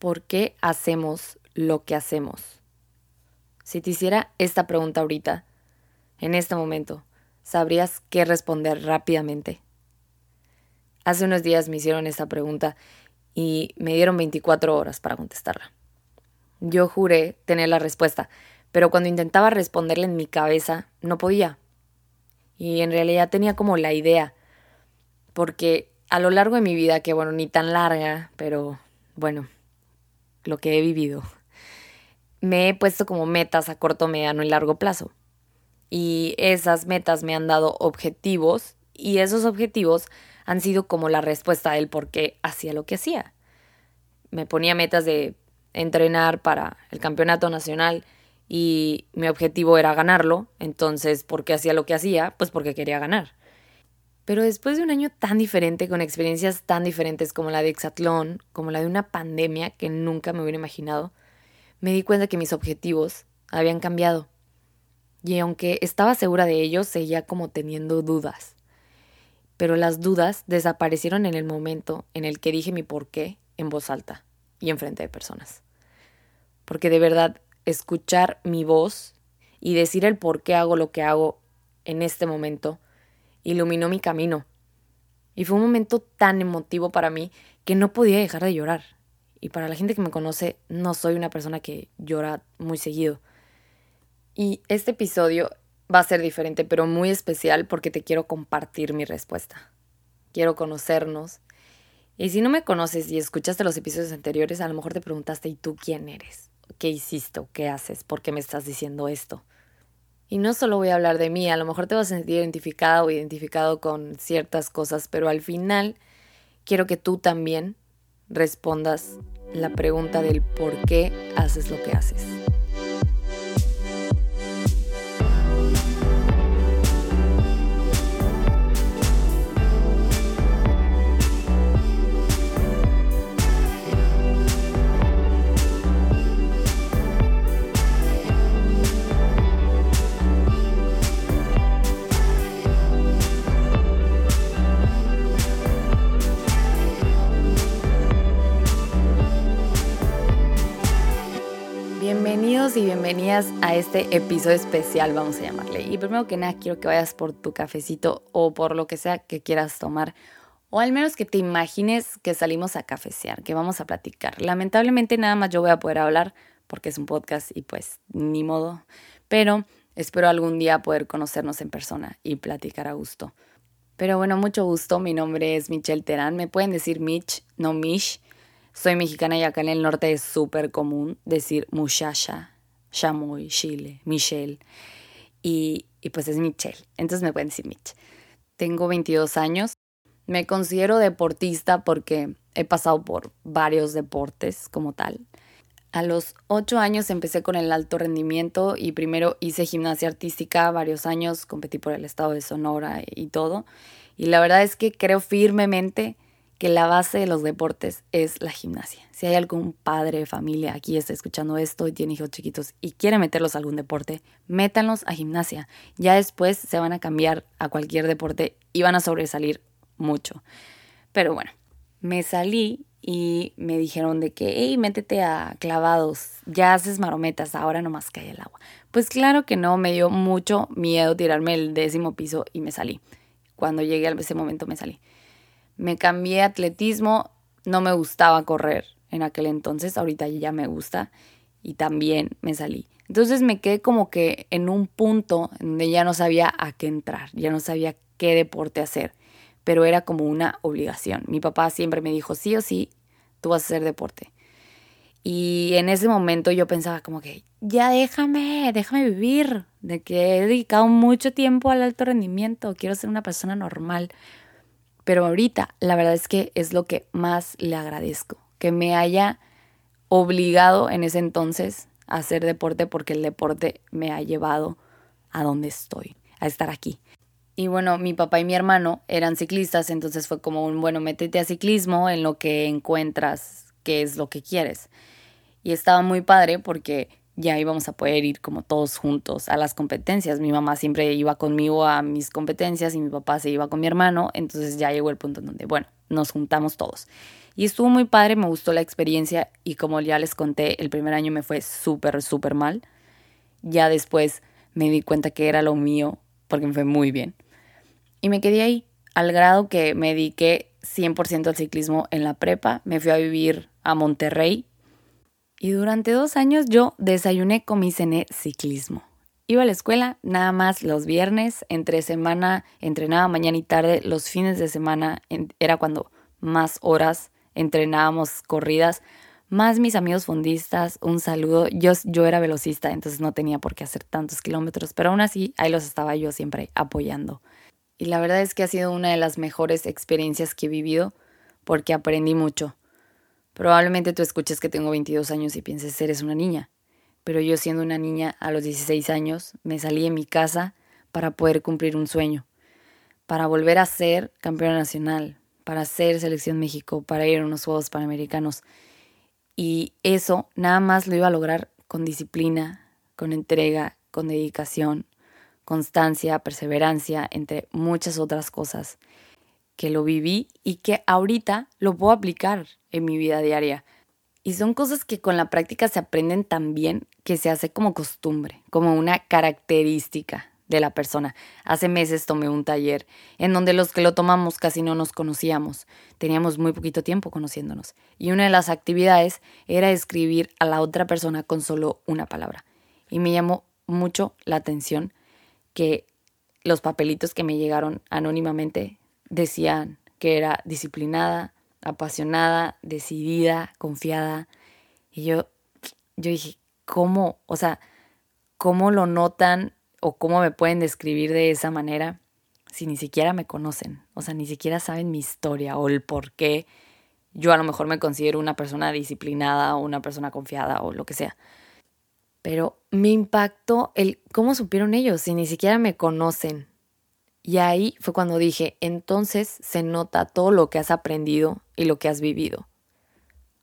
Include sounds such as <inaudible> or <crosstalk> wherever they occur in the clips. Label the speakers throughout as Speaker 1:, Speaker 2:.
Speaker 1: ¿por qué hacemos lo que hacemos? Si te hiciera esta pregunta ahorita, en este momento, ¿sabrías qué responder rápidamente? Hace unos días me hicieron esta pregunta y me dieron 24 horas para contestarla. Yo juré tener la respuesta, pero cuando intentaba responderla en mi cabeza no podía. Y en realidad tenía como la idea, porque a lo largo de mi vida, que bueno, ni tan larga, pero bueno, lo que he vivido, me he puesto como metas a corto, mediano y largo plazo. Y esas metas me han dado objetivos y esos objetivos han sido como la respuesta del por qué hacía lo que hacía. Me ponía metas de entrenar para el campeonato nacional y mi objetivo era ganarlo, entonces, ¿por qué hacía lo que hacía? Pues porque quería ganar. Pero después de un año tan diferente, con experiencias tan diferentes como la de Exatlón, como la de una pandemia que nunca me hubiera imaginado, me di cuenta que mis objetivos habían cambiado. Y aunque estaba segura de ello, seguía como teniendo dudas pero las dudas desaparecieron en el momento en el que dije mi por qué en voz alta y en frente de personas. Porque de verdad, escuchar mi voz y decir el por qué hago lo que hago en este momento iluminó mi camino. Y fue un momento tan emotivo para mí que no podía dejar de llorar. Y para la gente que me conoce, no soy una persona que llora muy seguido. Y este episodio va a ser diferente, pero muy especial porque te quiero compartir mi respuesta. Quiero conocernos. Y si no me conoces y escuchaste los episodios anteriores, a lo mejor te preguntaste, ¿y tú quién eres? ¿Qué hiciste? ¿Qué haces? ¿Por qué me estás diciendo esto? Y no solo voy a hablar de mí, a lo mejor te vas a sentir identificado o identificado con ciertas cosas, pero al final quiero que tú también respondas la pregunta del por qué haces lo que haces. Y bienvenidas a este episodio especial, vamos a llamarle. Y primero que nada, quiero que vayas por tu cafecito o por lo que sea que quieras tomar. O al menos que te imagines que salimos a cafecear, que vamos a platicar. Lamentablemente nada más yo voy a poder hablar porque es un podcast y pues ni modo. Pero espero algún día poder conocernos en persona y platicar a gusto. Pero bueno, mucho gusto. Mi nombre es Michelle Terán. Me pueden decir Mitch, no Mish. Soy mexicana y acá en el norte es súper común decir muchacha, chamoy, chile, Michelle. Y, y pues es Michelle. Entonces me pueden decir Mitch. Tengo 22 años. Me considero deportista porque he pasado por varios deportes como tal. A los 8 años empecé con el alto rendimiento y primero hice gimnasia artística varios años, competí por el estado de Sonora y todo. Y la verdad es que creo firmemente que la base de los deportes es la gimnasia. Si hay algún padre de familia aquí está escuchando esto y tiene hijos chiquitos y quiere meterlos a algún deporte, métanlos a gimnasia. Ya después se van a cambiar a cualquier deporte y van a sobresalir mucho. Pero bueno, me salí y me dijeron de que, hey, métete a clavados, ya haces marometas, ahora nomás cae el agua. Pues claro que no, me dio mucho miedo tirarme el décimo piso y me salí. Cuando llegué a ese momento me salí me cambié atletismo, no me gustaba correr en aquel entonces, ahorita ya me gusta y también me salí. Entonces me quedé como que en un punto donde ya no sabía a qué entrar, ya no sabía qué deporte hacer, pero era como una obligación. Mi papá siempre me dijo, sí o sí, tú vas a hacer deporte. Y en ese momento yo pensaba como que, ya déjame, déjame vivir, de que he dedicado mucho tiempo al alto rendimiento, quiero ser una persona normal. Pero ahorita la verdad es que es lo que más le agradezco, que me haya obligado en ese entonces a hacer deporte porque el deporte me ha llevado a donde estoy, a estar aquí. Y bueno, mi papá y mi hermano eran ciclistas, entonces fue como un, bueno, métete a ciclismo en lo que encuentras qué es lo que quieres. Y estaba muy padre porque ya íbamos a poder ir como todos juntos a las competencias. Mi mamá siempre iba conmigo a mis competencias y mi papá se iba con mi hermano, entonces ya llegó el punto en donde, bueno, nos juntamos todos. Y estuvo muy padre, me gustó la experiencia y como ya les conté, el primer año me fue súper, súper mal. Ya después me di cuenta que era lo mío porque me fue muy bien. Y me quedé ahí, al grado que me dediqué 100% al ciclismo en la prepa. Me fui a vivir a Monterrey y durante dos años yo desayuné con mi cené ciclismo. Iba a la escuela nada más los viernes, entre semana entrenaba mañana y tarde, los fines de semana era cuando más horas entrenábamos corridas, más mis amigos fundistas, un saludo. Yo, yo era velocista, entonces no tenía por qué hacer tantos kilómetros, pero aún así ahí los estaba yo siempre apoyando. Y la verdad es que ha sido una de las mejores experiencias que he vivido porque aprendí mucho. Probablemente tú escuches que tengo 22 años y pienses eres una niña, pero yo siendo una niña a los 16 años me salí de mi casa para poder cumplir un sueño, para volver a ser campeona nacional, para ser selección México, para ir a unos Juegos Panamericanos. Y eso nada más lo iba a lograr con disciplina, con entrega, con dedicación, constancia, perseverancia, entre muchas otras cosas que lo viví y que ahorita lo puedo aplicar en mi vida diaria. Y son cosas que con la práctica se aprenden tan bien que se hace como costumbre, como una característica de la persona. Hace meses tomé un taller en donde los que lo tomamos casi no nos conocíamos, teníamos muy poquito tiempo conociéndonos. Y una de las actividades era escribir a la otra persona con solo una palabra. Y me llamó mucho la atención que los papelitos que me llegaron anónimamente decían que era disciplinada, apasionada, decidida, confiada. Y yo, yo dije, ¿cómo? O sea, ¿cómo lo notan o cómo me pueden describir de esa manera si ni siquiera me conocen? O sea, ni siquiera saben mi historia o el por qué yo a lo mejor me considero una persona disciplinada o una persona confiada o lo que sea. Pero me impactó el cómo supieron ellos si ni siquiera me conocen. Y ahí fue cuando dije, entonces se nota todo lo que has aprendido y lo que has vivido.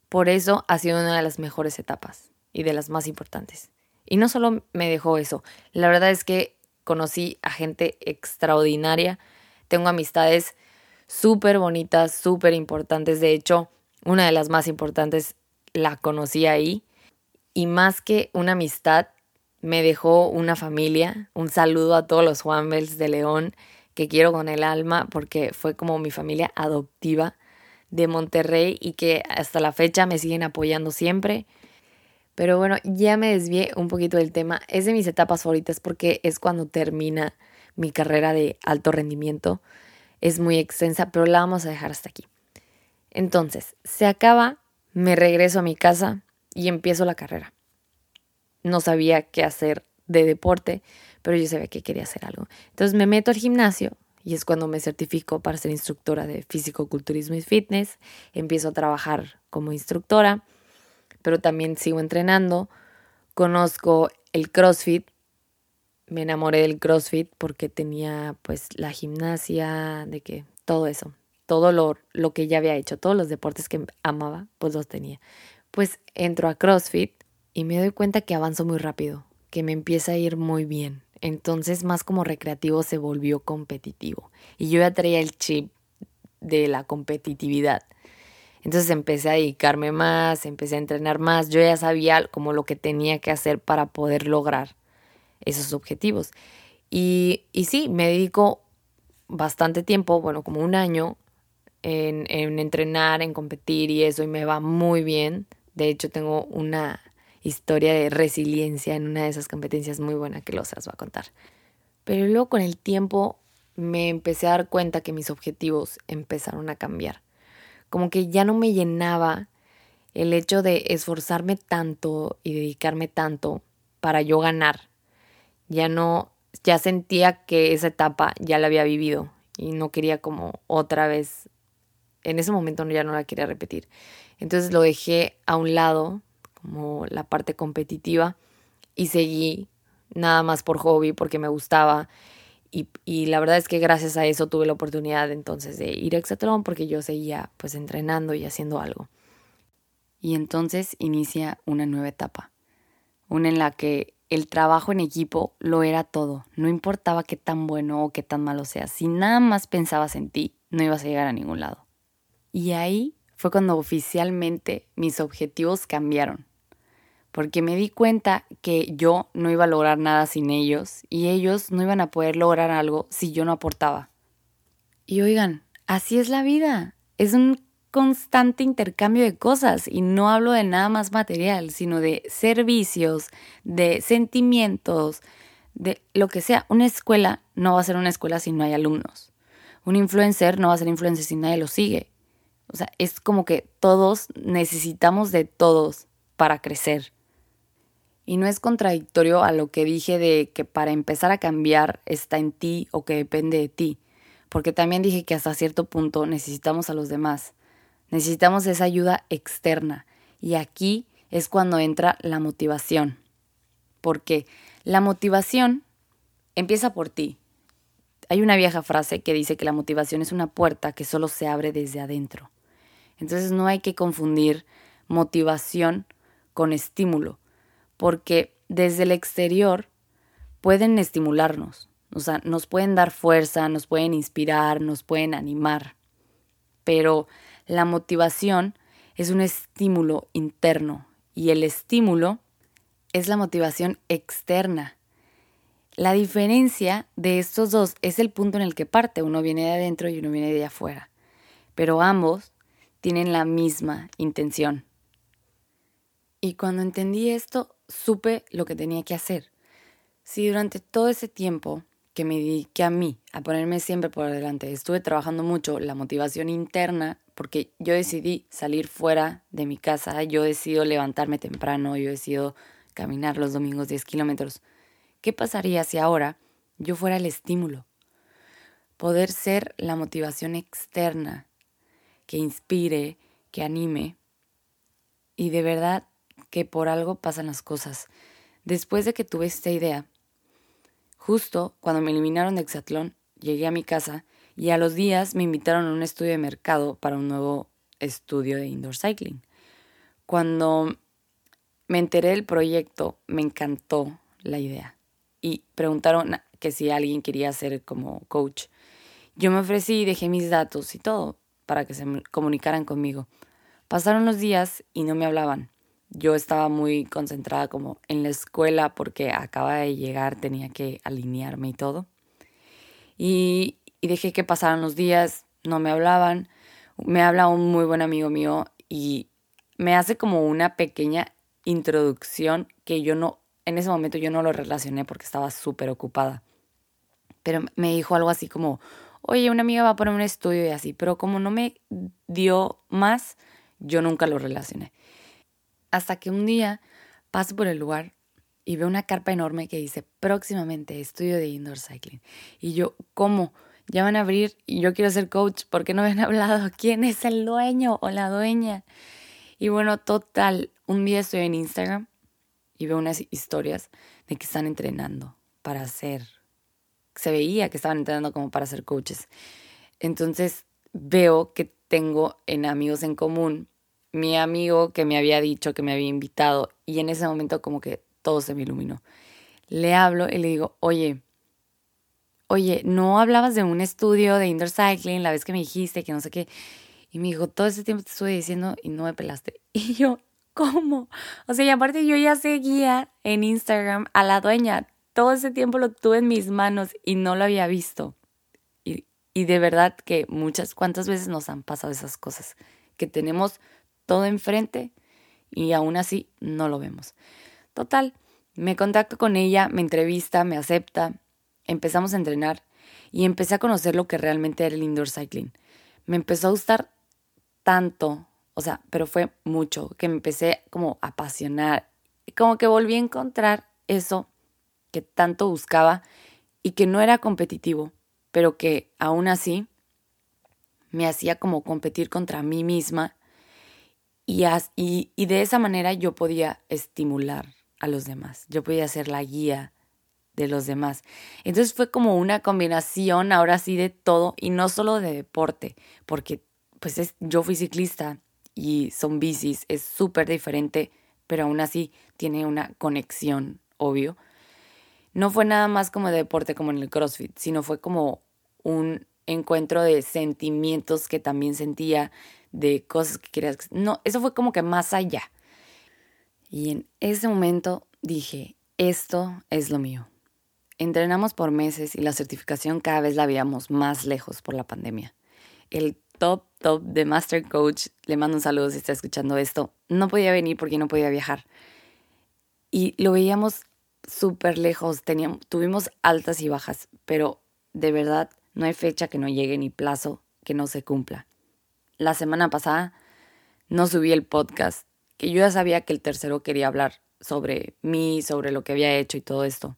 Speaker 1: Por eso ha sido una de las mejores etapas y de las más importantes. Y no solo me dejó eso, la verdad es que conocí a gente extraordinaria, tengo amistades súper bonitas, súper importantes, de hecho, una de las más importantes la conocí ahí y más que una amistad, me dejó una familia. Un saludo a todos los Juanbels de León que quiero con el alma porque fue como mi familia adoptiva de Monterrey y que hasta la fecha me siguen apoyando siempre. Pero bueno, ya me desvié un poquito del tema. Es de mis etapas favoritas porque es cuando termina mi carrera de alto rendimiento. Es muy extensa, pero la vamos a dejar hasta aquí. Entonces, se acaba, me regreso a mi casa, y empiezo la carrera. No sabía qué hacer de deporte, pero yo sabía que quería hacer algo. Entonces me meto al gimnasio y es cuando me certifico para ser instructora de físico-culturismo y fitness. Empiezo a trabajar como instructora, pero también sigo entrenando. Conozco el CrossFit. Me enamoré del CrossFit porque tenía pues la gimnasia, de que todo eso, todo lo, lo que ya había hecho, todos los deportes que amaba, pues los tenía pues entro a CrossFit y me doy cuenta que avanzo muy rápido, que me empieza a ir muy bien. Entonces más como recreativo se volvió competitivo. Y yo ya traía el chip de la competitividad. Entonces empecé a dedicarme más, empecé a entrenar más. Yo ya sabía como lo que tenía que hacer para poder lograr esos objetivos. Y, y sí, me dedico bastante tiempo, bueno, como un año, en, en entrenar, en competir y eso, y me va muy bien. De hecho, tengo una historia de resiliencia en una de esas competencias muy buena que los os va a contar. Pero luego con el tiempo me empecé a dar cuenta que mis objetivos empezaron a cambiar. Como que ya no me llenaba el hecho de esforzarme tanto y dedicarme tanto para yo ganar. Ya no, ya sentía que esa etapa ya la había vivido y no quería como otra vez, en ese momento ya no la quería repetir. Entonces lo dejé a un lado, como la parte competitiva, y seguí nada más por hobby, porque me gustaba. Y, y, la verdad es que gracias a eso tuve la oportunidad entonces de ir a Exatlón porque yo seguía pues entrenando y haciendo algo. Y entonces inicia una nueva etapa. una en la que el trabajo en equipo lo era todo, no importaba qué tan bueno o qué tan malo sea, si nada más pensabas en ti, no ibas a llegar a ningún lado. Y ahí fue cuando oficialmente mis objetivos cambiaron, porque me di cuenta que yo no iba a lograr nada sin ellos y ellos no iban a poder lograr algo si yo no aportaba. Y oigan, así es la vida, es un constante intercambio de cosas y no hablo de nada más material, sino de servicios, de sentimientos, de lo que sea. Una escuela no va a ser una escuela si no hay alumnos. Un influencer no va a ser influencer si nadie lo sigue. O sea, es como que todos necesitamos de todos para crecer. Y no es contradictorio a lo que dije de que para empezar a cambiar está en ti o que depende de ti, porque también dije que hasta cierto punto necesitamos a los demás. Necesitamos esa ayuda externa. Y aquí es cuando entra la motivación. Porque la motivación empieza por ti. Hay una vieja frase que dice que la motivación es una puerta que solo se abre desde adentro. Entonces no hay que confundir motivación con estímulo, porque desde el exterior pueden estimularnos, o sea, nos pueden dar fuerza, nos pueden inspirar, nos pueden animar, pero la motivación es un estímulo interno y el estímulo es la motivación externa. La diferencia de estos dos es el punto en el que parte. Uno viene de adentro y uno viene de afuera. Pero ambos tienen la misma intención. Y cuando entendí esto, supe lo que tenía que hacer. Si durante todo ese tiempo que me dediqué a mí, a ponerme siempre por delante, estuve trabajando mucho la motivación interna porque yo decidí salir fuera de mi casa, yo decido levantarme temprano, yo decido caminar los domingos 10 kilómetros. ¿Qué pasaría si ahora yo fuera el estímulo? Poder ser la motivación externa que inspire, que anime. Y de verdad que por algo pasan las cosas. Después de que tuve esta idea, justo cuando me eliminaron de Exatlón, llegué a mi casa y a los días me invitaron a un estudio de mercado para un nuevo estudio de indoor cycling. Cuando me enteré del proyecto, me encantó la idea y preguntaron que si alguien quería ser como coach. Yo me ofrecí y dejé mis datos y todo para que se comunicaran conmigo. Pasaron los días y no me hablaban. Yo estaba muy concentrada como en la escuela porque acaba de llegar, tenía que alinearme y todo. Y y dejé que pasaran los días, no me hablaban. Me habla un muy buen amigo mío y me hace como una pequeña introducción que yo no, en ese momento yo no lo relacioné porque estaba súper ocupada. Pero me dijo algo así como, oye, una amiga va a poner un estudio y así, pero como no me dio más, yo nunca lo relacioné. Hasta que un día paso por el lugar y veo una carpa enorme que dice próximamente estudio de indoor cycling. Y yo, ¿cómo? ya van a abrir y yo quiero ser coach, ¿por qué no me han <laughs> hablado? ¿Quién es el dueño o la dueña? Y bueno, total, un día estoy en Instagram y veo unas historias de que están entrenando para ser, se veía que estaban entrenando como para ser coaches. Entonces veo que tengo en amigos en común mi amigo que me había dicho que me había invitado y en ese momento como que todo se me iluminó. Le hablo y le digo, oye, oye, ¿no hablabas de un estudio de indoor cycling la vez que me dijiste que no sé qué? Y me dijo, todo ese tiempo te estuve diciendo y no me pelaste. <laughs> Y yo, ¿cómo? O sea, y aparte yo ya seguía en Instagram a la dueña. Todo ese tiempo lo tuve en mis manos y no lo había visto. Y, y de verdad que muchas, cuántas veces nos han pasado esas cosas, que tenemos todo enfrente y aún así no lo vemos. Total, me contacto con ella, me entrevista, me acepta, empezamos a entrenar y empecé a conocer lo que realmente era el indoor cycling. Me empezó a gustar tanto, o sea, pero fue mucho, que me empecé como a apasionar, como que volví a encontrar eso tanto buscaba y que no era competitivo, pero que aún así me hacía como competir contra mí misma y, y, y de esa manera yo podía estimular a los demás, yo podía ser la guía de los demás. Entonces fue como una combinación ahora sí de todo y no solo de deporte, porque pues es, yo fui ciclista y son bicis, es súper diferente pero aún así tiene una conexión, obvio. No fue nada más como de deporte como en el CrossFit, sino fue como un encuentro de sentimientos que también sentía, de cosas que querías. No, eso fue como que más allá. Y en ese momento dije, esto es lo mío. Entrenamos por meses y la certificación cada vez la veíamos más lejos por la pandemia. El top, top de Master Coach, le mando un saludo si está escuchando esto, no podía venir porque no podía viajar. Y lo veíamos súper lejos, teníamos, tuvimos altas y bajas, pero de verdad no hay fecha que no llegue ni plazo que no se cumpla. La semana pasada no subí el podcast, que yo ya sabía que el tercero quería hablar sobre mí, sobre lo que había hecho y todo esto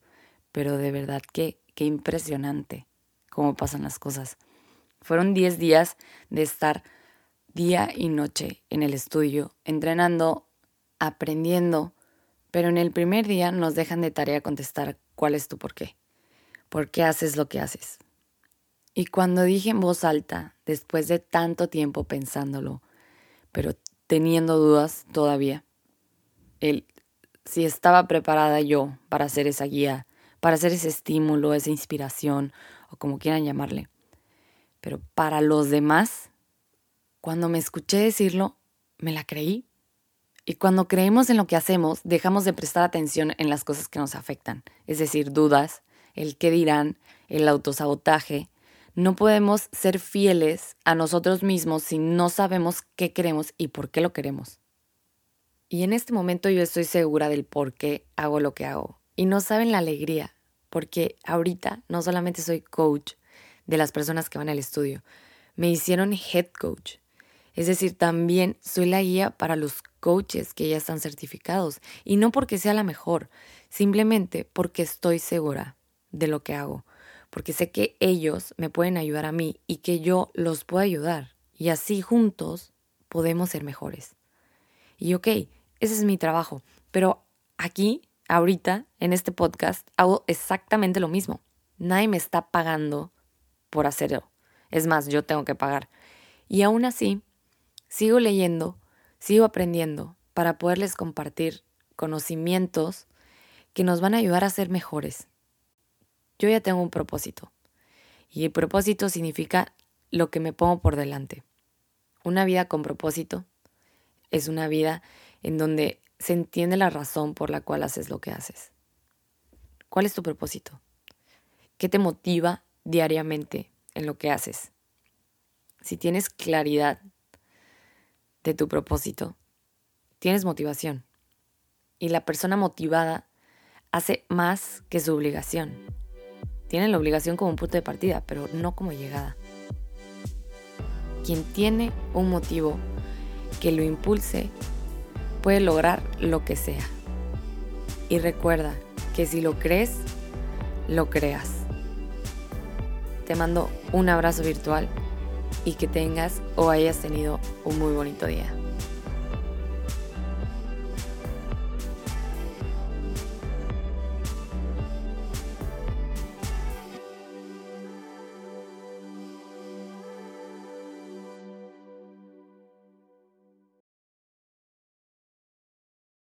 Speaker 1: pero de verdad que qué impresionante cómo pasan las cosas. Fueron 10 días de estar día y noche en el estudio, entrenando, aprendiendo, pero en el primer día nos dejan de tarea contestar cuál es tu por qué, por qué haces lo que haces. Y cuando dije en voz alta, después de tanto tiempo pensándolo, pero teniendo dudas todavía, el si estaba preparada yo para hacer esa guía, para hacer ese estímulo, esa inspiración o como quieran llamarle. Pero para los demás, cuando me escuché decirlo, me la creí. Y cuando creemos en lo que hacemos, dejamos de prestar atención en las cosas que nos afectan, es decir, dudas, el qué dirán, el autosabotaje. No podemos ser fieles a nosotros mismos si no sabemos qué queremos y por qué lo queremos. Y en este momento yo estoy segura del por qué hago lo que hago. Y no saben la alegría, porque ahorita no solamente soy coach de las personas que van al estudio, me hicieron head coach. Es decir, también soy la guía para los coaches que ya están certificados. Y no porque sea la mejor, simplemente porque estoy segura de lo que hago. Porque sé que ellos me pueden ayudar a mí y que yo los puedo ayudar. Y así juntos podemos ser mejores. Y ok, ese es mi trabajo. Pero aquí ahorita en este podcast hago exactamente lo mismo. Nadie me está pagando por hacerlo. Es más, yo tengo que pagar. Y aún así, sigo leyendo, sigo aprendiendo para poderles compartir conocimientos que nos van a ayudar a ser mejores. Yo ya tengo un propósito. Y el propósito significa lo que me pongo por delante. Una vida con propósito es una vida en donde se entiende la razón por la cual haces lo que haces. ¿Cuál es tu propósito? ¿Qué te motiva diariamente en lo que haces? Si tienes claridad de tu propósito, tienes motivación. Y la persona motivada hace más que su obligación. Tiene la obligación como un punto de partida, pero no como llegada. Quien tiene un motivo que lo impulse puede lograr lo que sea. Y recuerda que si lo crees, lo creas. Te mando un abrazo virtual y que tengas o hayas tenido un muy bonito día.